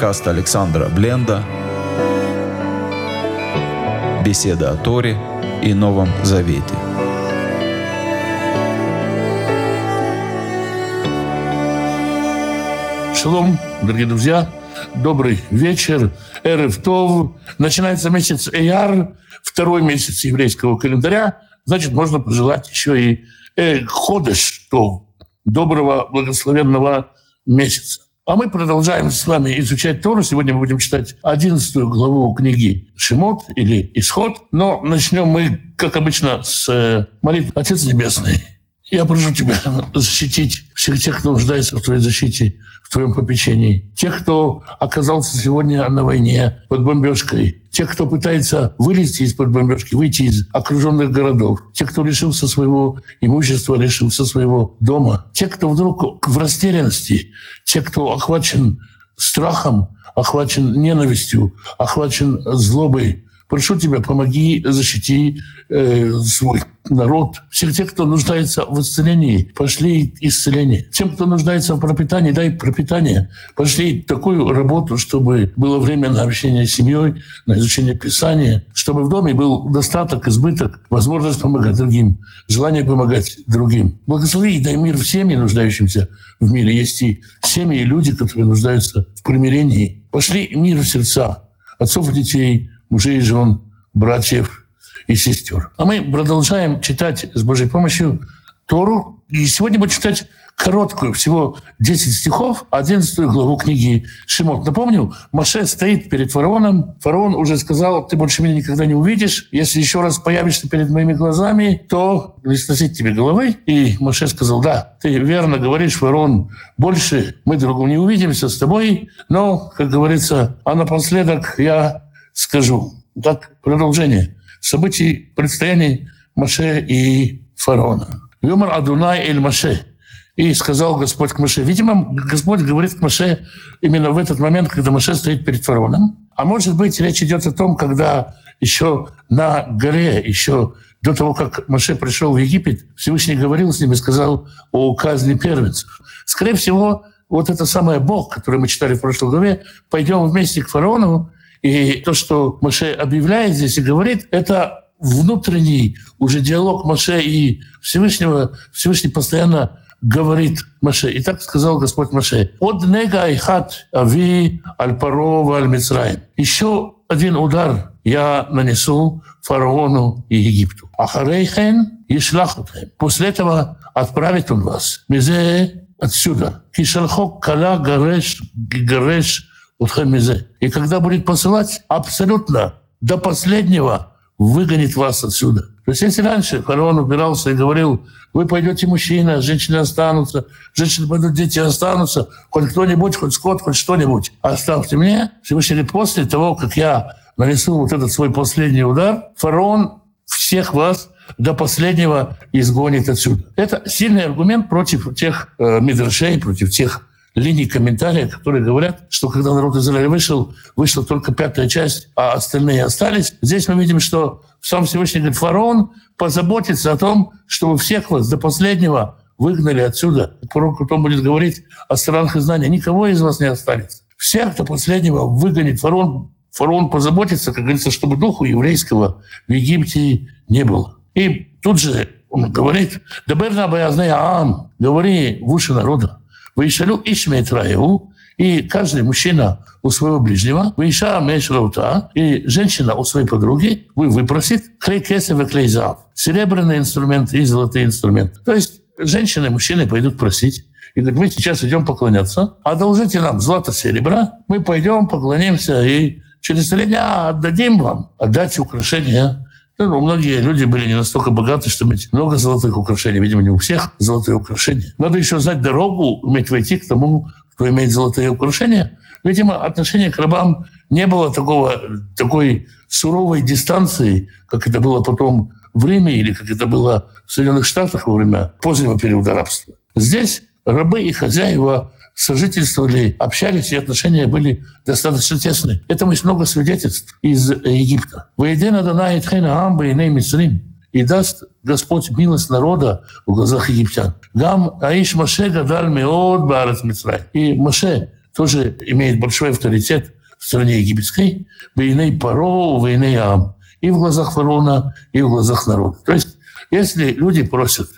Подкаст Александра Бленда. Беседа о Торе и Новом Завете. Шалом, дорогие друзья. Добрый вечер. Эрев Тов. Начинается месяц Эяр, второй месяц еврейского календаря. Значит, можно пожелать еще и э, Ходеш Тов, доброго, благословенного месяца. А мы продолжаем с вами изучать Тору. Сегодня мы будем читать 11 главу книги Шимот или Исход. Но начнем мы, как обычно, с э, молитвы Отец Небесный. Я прошу Тебя защитить всех тех, кто нуждается в Твоей защите, в Твоем попечении. Тех, кто оказался сегодня на войне под бомбежкой. Тех, кто пытается вылезти из-под бомбежки, выйти из окруженных городов. Тех, кто лишился своего имущества, лишился своего дома. Тех, кто вдруг в растерянности. Тех, кто охвачен страхом, охвачен ненавистью, охвачен злобой. Прошу тебя, помоги, защити э, свой народ. Всех тех, кто нуждается в исцелении, пошли исцеление. Тем, кто нуждается в пропитании, дай пропитание. Пошли такую работу, чтобы было время на общение с семьей, на изучение Писания, чтобы в доме был достаток, избыток, возможность помогать другим, желание помогать другим. Благослови и дай мир всем нуждающимся в мире. Есть и семьи, и люди, которые нуждаются в примирении. Пошли мир в сердца отцов и детей, мужей жен, братьев и сестер. А мы продолжаем читать с Божьей помощью Тору. И сегодня будем читать короткую, всего 10 стихов, 11 главу книги Шимот. Напомню, Маше стоит перед фараоном. Фараон уже сказал, ты больше меня никогда не увидишь. Если еще раз появишься перед моими глазами, то не сносить тебе головы. И Маше сказал, да, ты верно говоришь, фараон, больше мы другу не увидимся с тобой. Но, как говорится, а напоследок я скажу. Так, продолжение событий предстояний Маше и фараона. Юмор Адунай эль Маше. И сказал Господь к Маше. Видимо, Господь говорит к Маше именно в этот момент, когда Маше стоит перед фараоном. А может быть, речь идет о том, когда еще на горе, еще до того, как Маше пришел в Египет, Всевышний говорил с ним и сказал о казни первенцев. Скорее всего, вот это самое Бог, который мы читали в прошлой главе, пойдем вместе к фараону, и то, что Маше объявляет здесь и говорит, это внутренний уже диалог Маше и Всевышнего. Всевышний постоянно говорит Маше. И так сказал Господь Маше. «От нега айхат ави аль парова аль мицраим». Еще один удар я нанесу фараону и Египту. Ахарейхен ешлахутхем. После этого отправит он вас. Мизе отсюда. Кишалхок кала гареш гареш и когда будет посылать, абсолютно до последнего выгонит вас отсюда. То есть если раньше фараон убирался и говорил, вы пойдете мужчина, женщины останутся, женщины пойдут, дети останутся, хоть кто-нибудь, хоть скот, хоть что-нибудь, оставьте мне. Всевышний после того, как я нанесу вот этот свой последний удар, фараон всех вас до последнего изгонит отсюда. Это сильный аргумент против тех э, мидрашей, против тех линий комментариев, которые говорят, что когда народ Израиля вышел, вышла только пятая часть, а остальные остались. Здесь мы видим, что сам Всевышний говорит, фараон позаботится о том, чтобы всех вас до последнего выгнали отсюда. Пророк потом будет говорить о странах изгнания. Никого из вас не останется. Всех до последнего выгонит фараон. Фараон позаботится, как говорится, чтобы духу еврейского в Египте не было. И тут же он говорит, «Даберна баязная ам, говори в уши народа, Вышалю Ишмет Раеву, и каждый мужчина у своего ближнего, выша мешраута, и женщина у своей подруги, вы выпросит хрейкесев клейзав, серебряные инструменты и золотые инструменты. То есть женщины и мужчины пойдут просить. И говорят, мы сейчас идем поклоняться, одолжите нам злато серебра, мы пойдем, поклонимся и через три дня отдадим вам, отдать украшения ну, многие люди были не настолько богаты, чтобы иметь много золотых украшений. Видимо, не у всех золотые украшения. Надо еще знать дорогу, уметь войти к тому, кто имеет золотые украшения. Видимо, отношение к рабам не было такого, такой суровой дистанции, как это было потом в Риме или как это было в Соединенных Штатах во время позднего периода рабства. Здесь рабы и хозяева сожительствовали, общались, и отношения были достаточно тесные. Этому есть много свидетельств из Египта. «Воедина дана итхена амба и мисрим» и даст Господь милость народа в глазах египтян. Гам Аиш Маше гадаль меод барат. И Маше, тоже имеет большой авторитет в стране египетской, войны Паро, войны Ам, и в глазах фараона, и в глазах народа. То есть, если люди просят,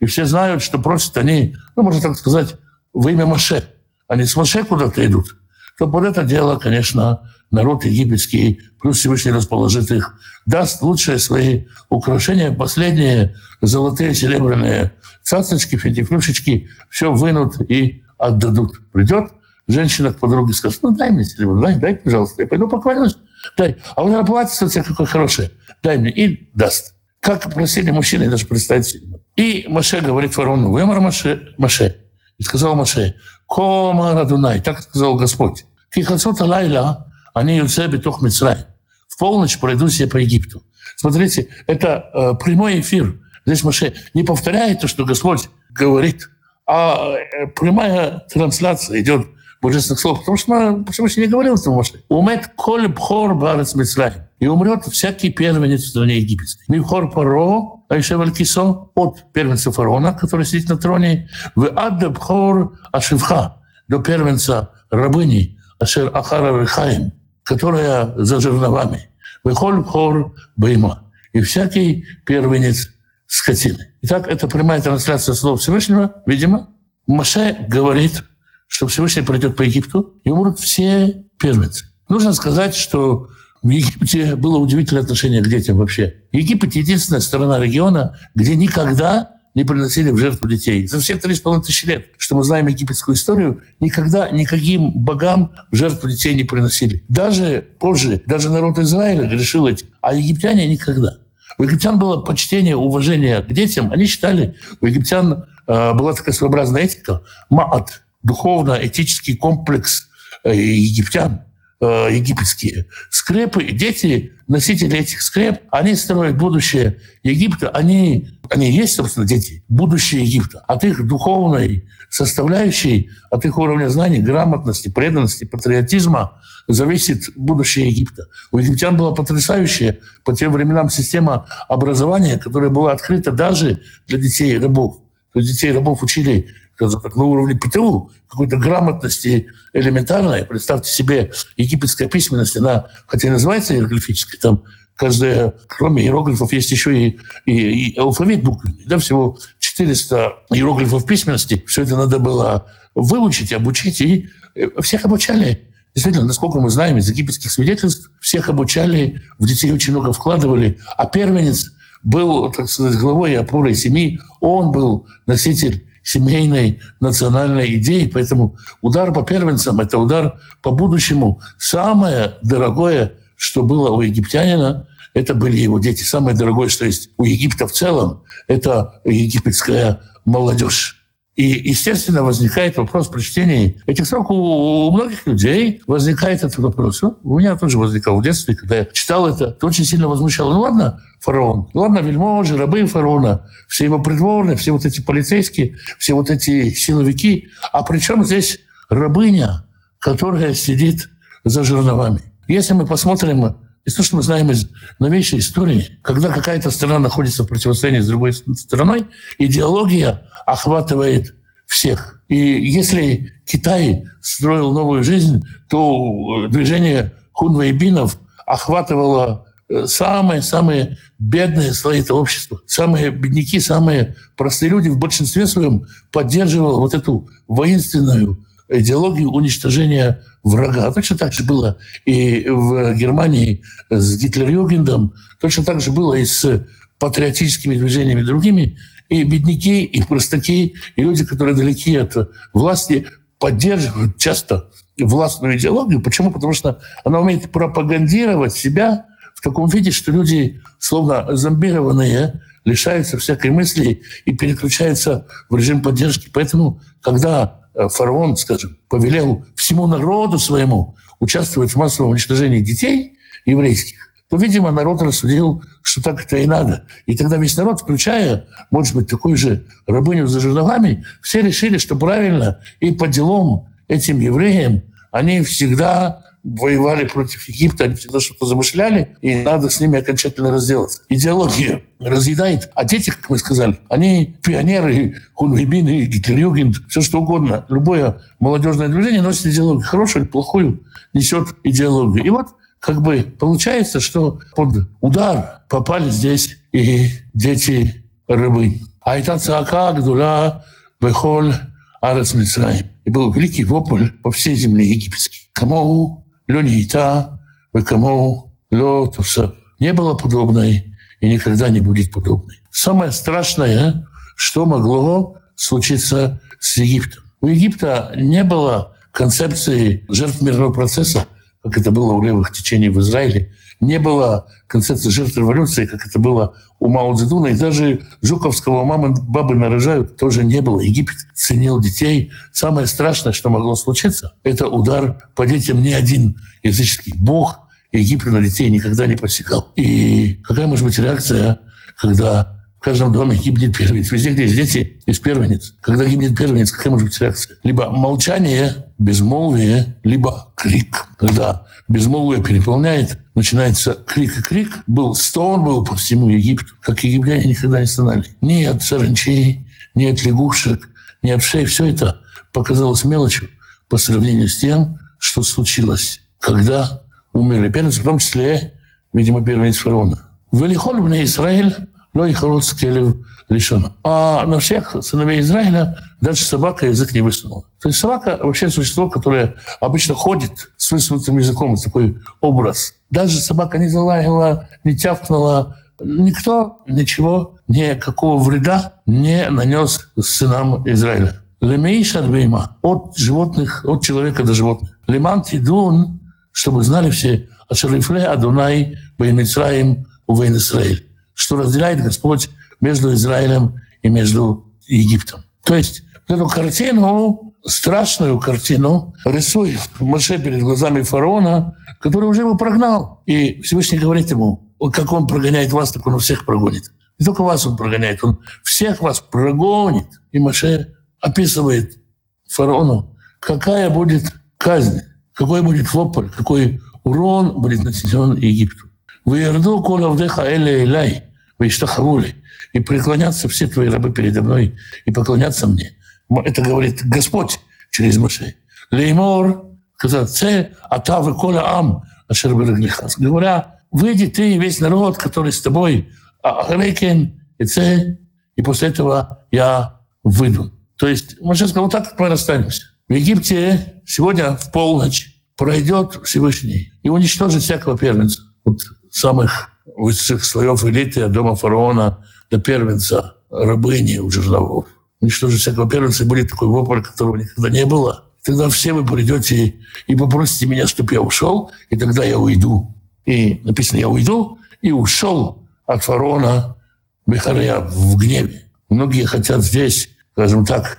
и все знают, что просят они, ну, можно так сказать, во имя Маше, они с Маше куда-то идут, то под это дело, конечно, народ египетский, плюс Всевышний расположит их, даст лучшие свои украшения, последние золотые, серебряные цацочки, финтифлюшечки, все вынут и отдадут. Придет женщина к подруге скажет, ну дай мне серебро, дай, дай, пожалуйста, я пойду поклонюсь, дай. А платье у тебя какое хорошее, дай мне, и даст. Как просили мужчины, даже представить. И Маше говорит фараону, вымор Маше, Маше. И сказал Маше, Кома Радунай, так сказал Господь. Кихацота лайла, они юце бетух Мицрай. В полночь пройдусь я по Египту. Смотрите, это э, прямой эфир. Здесь Маше не повторяет то, что Господь говорит, а э, прямая трансляция идет божественных слов, потому что Всевышний не говорил этому Моше. Умет коль бхор барец Мицраим. И умрет всякий первенец в стране египетской. Мивхор Паро, Айшеваль Кисо, от первенца фараона, который сидит на троне, в адда бхор Ашевха, до первенца рабыни Ашер Ахара Рехаим, которая за жерновами. Выхоль бхор Бейма. И всякий первенец скотины. Итак, это прямая трансляция слов Всевышнего, видимо. Маше говорит что Всевышний пройдет по Египту, и умрут все первенцы. Нужно сказать, что в Египте было удивительное отношение к детям вообще. Египет — единственная страна региона, где никогда не приносили в жертву детей. За все три с половиной тысячи лет, что мы знаем египетскую историю, никогда никаким богам в жертву детей не приносили. Даже позже, даже народ Израиля грешил этим, а египтяне никогда. У египтян было почтение, уважение к детям. Они считали, у египтян э, была такая своеобразная этика – маат духовно-этический комплекс э, египтян, э, египетские. Скрепы, дети, носители этих скреп, они строят будущее Египта, они, они есть, собственно, дети, будущее Египта. От их духовной составляющей, от их уровня знаний, грамотности, преданности, патриотизма зависит будущее Египта. У египтян была потрясающая по тем временам система образования, которая была открыта даже для детей рабов. То есть детей рабов учили как на уровне ПТУ, какой-то грамотности элементарной. Представьте себе египетская письменность, она, хотя и называется иероглифической, там каждая, кроме иероглифов, есть еще и, и, и алфавит буквенный. Да, всего 400 иероглифов письменности. Все это надо было выучить, обучить, и э, всех обучали. Действительно, насколько мы знаем из египетских свидетельств, всех обучали, в детей очень много вкладывали, а первенец был, так сказать, главой и опорой семьи, он был носитель семейной национальной идеи. Поэтому удар по первенцам – это удар по будущему. Самое дорогое, что было у египтянина, это были его дети. Самое дорогое, что есть у Египта в целом, это египетская молодежь. И, естественно, возникает вопрос при чтении этих строк. У многих людей возникает этот вопрос. Ну, у меня тоже возникал в детстве, когда я читал это, то очень сильно возмущало. Ну ладно, фараон, ладно, вельможи, рабы фараона, все его придворные, все вот эти полицейские, все вот эти силовики. А при чем здесь рабыня, которая сидит за жерновами? Если мы посмотрим из того, что мы знаем из новейшей истории, когда какая-то страна находится в противостоянии с другой страной, идеология охватывает всех. И если Китай строил новую жизнь, то движение хунвейбинов охватывало самые-самые бедные слои этого общества, самые бедняки, самые простые люди в большинстве своем поддерживал вот эту воинственную идеологию уничтожения врага. Точно так же было и в Германии с Гитлер-Югендом, точно так же было и с патриотическими движениями другими. И бедняки, и простаки, и люди, которые далеки от власти, поддерживают часто властную идеологию. Почему? Потому что она умеет пропагандировать себя в таком виде, что люди, словно зомбированные, лишаются всякой мысли и переключаются в режим поддержки. Поэтому, когда фараон, скажем, повелел всему народу своему участвовать в массовом уничтожении детей еврейских, то, видимо, народ рассудил, что так это и надо. И тогда весь народ, включая, может быть, такую же рабыню за жерновами, все решили, что правильно и по делам этим евреям они всегда воевали против Египта, они всегда что-то замышляли, и надо с ними окончательно разделаться. Идеология разъедает, а дети, как мы сказали, они пионеры, хунвейбины, гитлерюгенд, все что угодно. Любое молодежное движение носит идеологию, хорошую или плохую, несет идеологию. И вот как бы получается, что под удар попали здесь и дети рыбы. А это цака гдула бехоль Мицраим. И был великий вопль по всей земле египетской. Кому лёнита, вы кому лё туса. Не было подобной и никогда не будет подобной. Самое страшное, что могло случиться с Египтом. У Египта не было концепции жертв мирного процесса, как это было у левых течений в Израиле, не было концепции жертв революции, как это было у Мао Цзэдуна, и даже Жуковского мамы бабы нарожают тоже не было. Египет ценил детей. Самое страшное, что могло случиться, это удар по детям. Ни один языческий бог Египет на детей никогда не посягал. И какая может быть реакция, когда в каждом доме гибнет первенец. Везде, где есть дети, есть первенец. Когда гибнет первенец, какая может быть реакция? Либо молчание, безмолвие, либо крик. Когда безмолвие переполняет, начинается крик и крик. Был стон был по всему Египту, как египтяне никогда не стонали. Саранчей, ни от лягушек, ни от шеи. Все это показалось мелочью по сравнению с тем, что случилось, когда умерли первенцы, в том числе, видимо, первенец фараона. Велихоль Израиль но и Харут Келев лишен. А на всех сыновей Израиля даже собака язык не высунула. То есть собака вообще существо, которое обычно ходит с высунутым языком, такой образ. Даже собака не залаяла, не тявкнула, никто ничего, никакого вреда не нанес сынам Израиля. Лемейш Арбейма от животных, от человека до животных. Лиман Тидун, чтобы знали все, Ашарифле Адунай Беймицраим Увейн Израиль что разделяет Господь между Израилем и между Египтом. То есть эту картину, страшную картину, рисует Моше перед глазами фараона, который уже его прогнал. И Всевышний говорит ему, как он прогоняет вас, так он всех прогонит. Не только вас он прогоняет, он всех вас прогонит. И Моше описывает фараону, какая будет казнь, какой будет вопль, какой урон будет нанесен Египту. «Выерду кола вдеха эле элай» Вейштахавули, и преклонятся все твои рабы передо мной, и поклонятся мне. Это говорит Господь через Моше. Леймор, це атавы коля ам, ашер Говоря, выйди ты весь народ, который с тобой, Ахрекен и це, и после этого я выйду. То есть Моше сказал, вот так мы расстанемся. В Египте сегодня в полночь пройдет Всевышний и уничтожит всякого первенца. Вот самых высших слоев элиты от дома фараона до первенца, рабыни у жерновов. Уничтожить всякого первенца будет такой вопль, которого никогда не было. Тогда все вы придете и попросите меня, чтобы я ушел, и тогда я уйду. И написано, я уйду, и ушел от фараона Бехария в гневе. Многие хотят здесь, скажем так,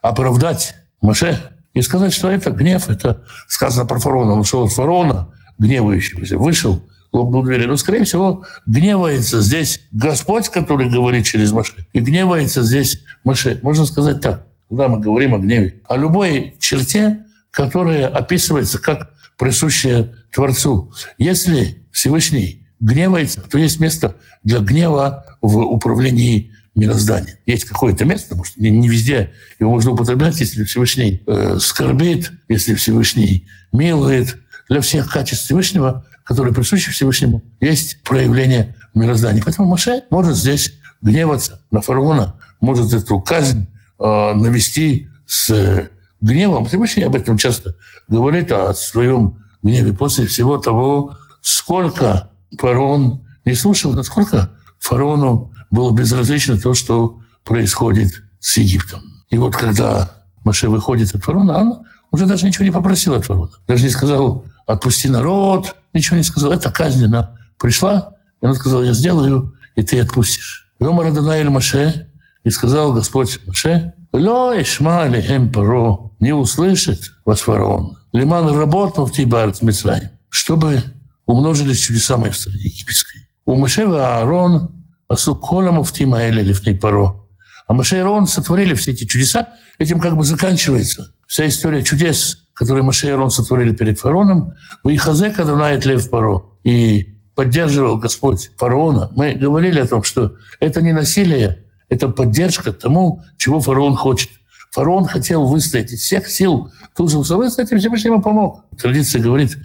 оправдать Маше и сказать, что это гнев, это сказано про фараона. Он ушел от фараона, гневающегося, вышел лопнул двери. Но, скорее всего, гневается здесь Господь, который говорит через Маше, и гневается здесь Маше. Можно сказать так, когда мы говорим о гневе. О любой черте, которая описывается как присущая Творцу. Если Всевышний гневается, то есть место для гнева в управлении мирозданием. Есть какое-то место, потому что не везде его можно употреблять, если Всевышний э, скорбит, если Всевышний милует. Для всех качеств Всевышнего которые присущи Всевышнему, есть проявление мироздания. Поэтому Маше может здесь гневаться на фараона, может эту казнь э, навести с э, гневом. Всевышний об этом часто говорит о своем гневе после всего того, сколько фараон не слушал, насколько фараону было безразлично то, что происходит с Египтом. И вот когда Маше выходит от фараона, он уже даже ничего не попросил от фараона. Даже не сказал, отпусти народ, ничего не сказал. Это казнь, она пришла, и она сказала, я сделаю, и ты отпустишь. Йома Раданаэль Маше, и сказал Господь Маше, Ло ишма лихем паро, не услышит вас фараон. Лиман работал в Тибарт Мицраим, чтобы умножились чудеса мои в стране египетской. У Маше Аарон асу колому в Тимаэле лифней паро. А Маше и Аарон сотворили все эти чудеса, этим как бы заканчивается вся история чудес, которые Моше и Арон сотворили перед фараоном, вы хазека дунает лев паро. И поддерживал Господь фараона. Мы говорили о том, что это не насилие, это поддержка тому, чего фараон хочет. Фараон хотел выстоять из всех сил. Же выстоять, и Всевышний ему помог. Традиция говорит,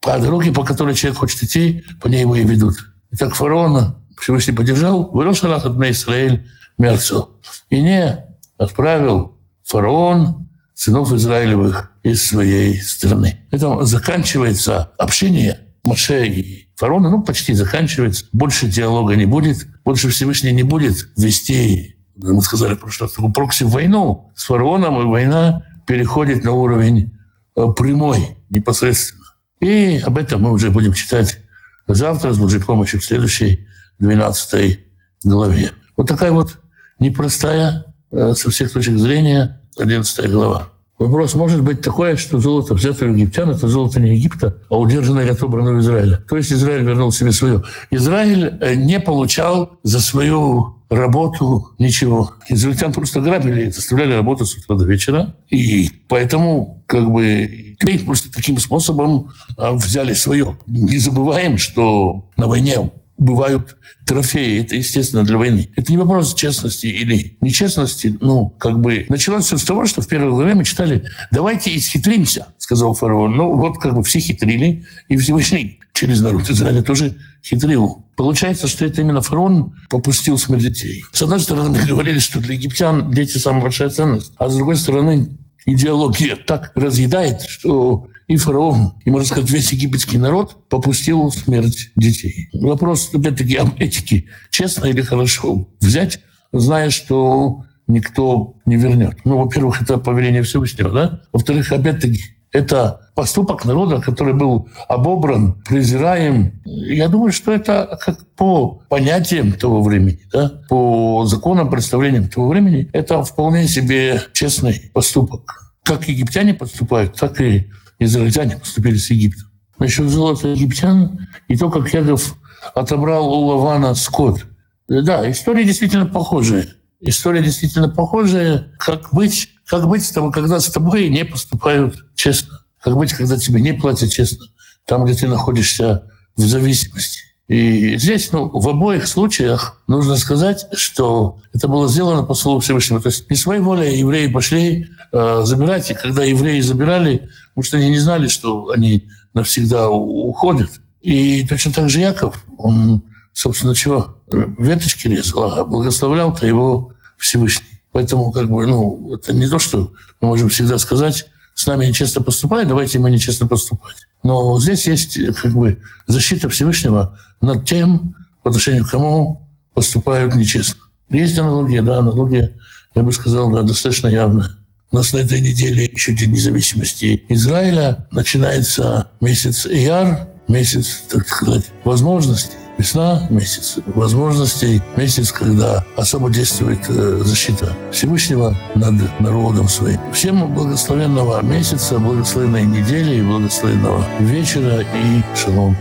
по дороге, по которой человек хочет идти, по ней его и ведут. Итак, фараона Всевышний поддержал, вырос Шалах от Израиль Мерцу. И не отправил фараон сынов Израилевых из своей страны. Это заканчивается общение Моше и фараона, ну, почти заканчивается. Больше диалога не будет, больше Всевышний не будет вести, мы сказали в прошлый раз, такую прокси-войну с фараоном, и война переходит на уровень э, прямой, непосредственно. И об этом мы уже будем читать завтра с Божьей помощью в следующей 12 главе. Вот такая вот непростая э, со всех точек зрения 11 глава. Вопрос может быть такой, что золото взято у египтян, это золото не Египта, а удержанное и отобрано у Израиля. То есть Израиль вернул себе свое. Израиль э, не получал за свою работу ничего. Израильтян просто грабили, заставляли работать с утра до вечера. И поэтому как бы просто таким способом а, взяли свое. Не забываем, что на войне бывают трофеи. Это, естественно, для войны. Это не вопрос честности или нечестности. Ну, как бы началось все с того, что в первое время мы читали «давайте исхитримся», сказал фараон. Ну, вот как бы все хитрили, и Всевышний через народ Израиля тоже хитрил. Получается, что это именно фараон попустил смерть детей. С одной стороны, мы говорили, что для египтян дети самая большая ценность, а с другой стороны, идеология так разъедает, что и фараон, и, можно сказать, весь египетский народ попустил смерть детей. Вопрос, опять-таки, об этике. Честно или хорошо взять, зная, что никто не вернет. Ну, во-первых, это повеление Всевышнего, да? Во-вторых, опять-таки, это поступок народа, который был обобран, презираем. Я думаю, что это как по понятиям того времени, да, по законам, представлениям того времени, это вполне себе честный поступок. Как египтяне поступают, так и израильтяне поступили с Египтом. Насчет золота египтян и то, как Яков отобрал у Лавана скот. Да, история действительно похожая. История действительно похожая. Как быть, как быть с тобой, когда с тобой не поступают честно? Как быть, когда тебе не платят честно? Там, где ты находишься в зависимости. И здесь, ну, в обоих случаях нужно сказать, что это было сделано по слову Всевышнего. То есть не своей волей евреи пошли э, забирать, и когда евреи забирали, потому что они не знали, что они навсегда уходят. И точно так же Яков, он, собственно, чего? Веточки резал, а благословлял-то его Всевышний. Поэтому, как бы, ну, это не то, что мы можем всегда сказать, с нами нечестно поступают, давайте мы нечестно поступать. Но здесь есть как бы защита Всевышнего над тем, по отношению к кому поступают нечестно. Есть аналогия, да, аналогия, я бы сказал, да, достаточно явная. У нас на этой неделе еще День независимости Израиля. Начинается месяц Ияр, месяц, так сказать, возможностей. Весна – месяц возможностей, месяц, когда особо действует э, защита Всевышнего над народом своим. Всем благословенного месяца, благословенной недели и благословенного вечера и шалом.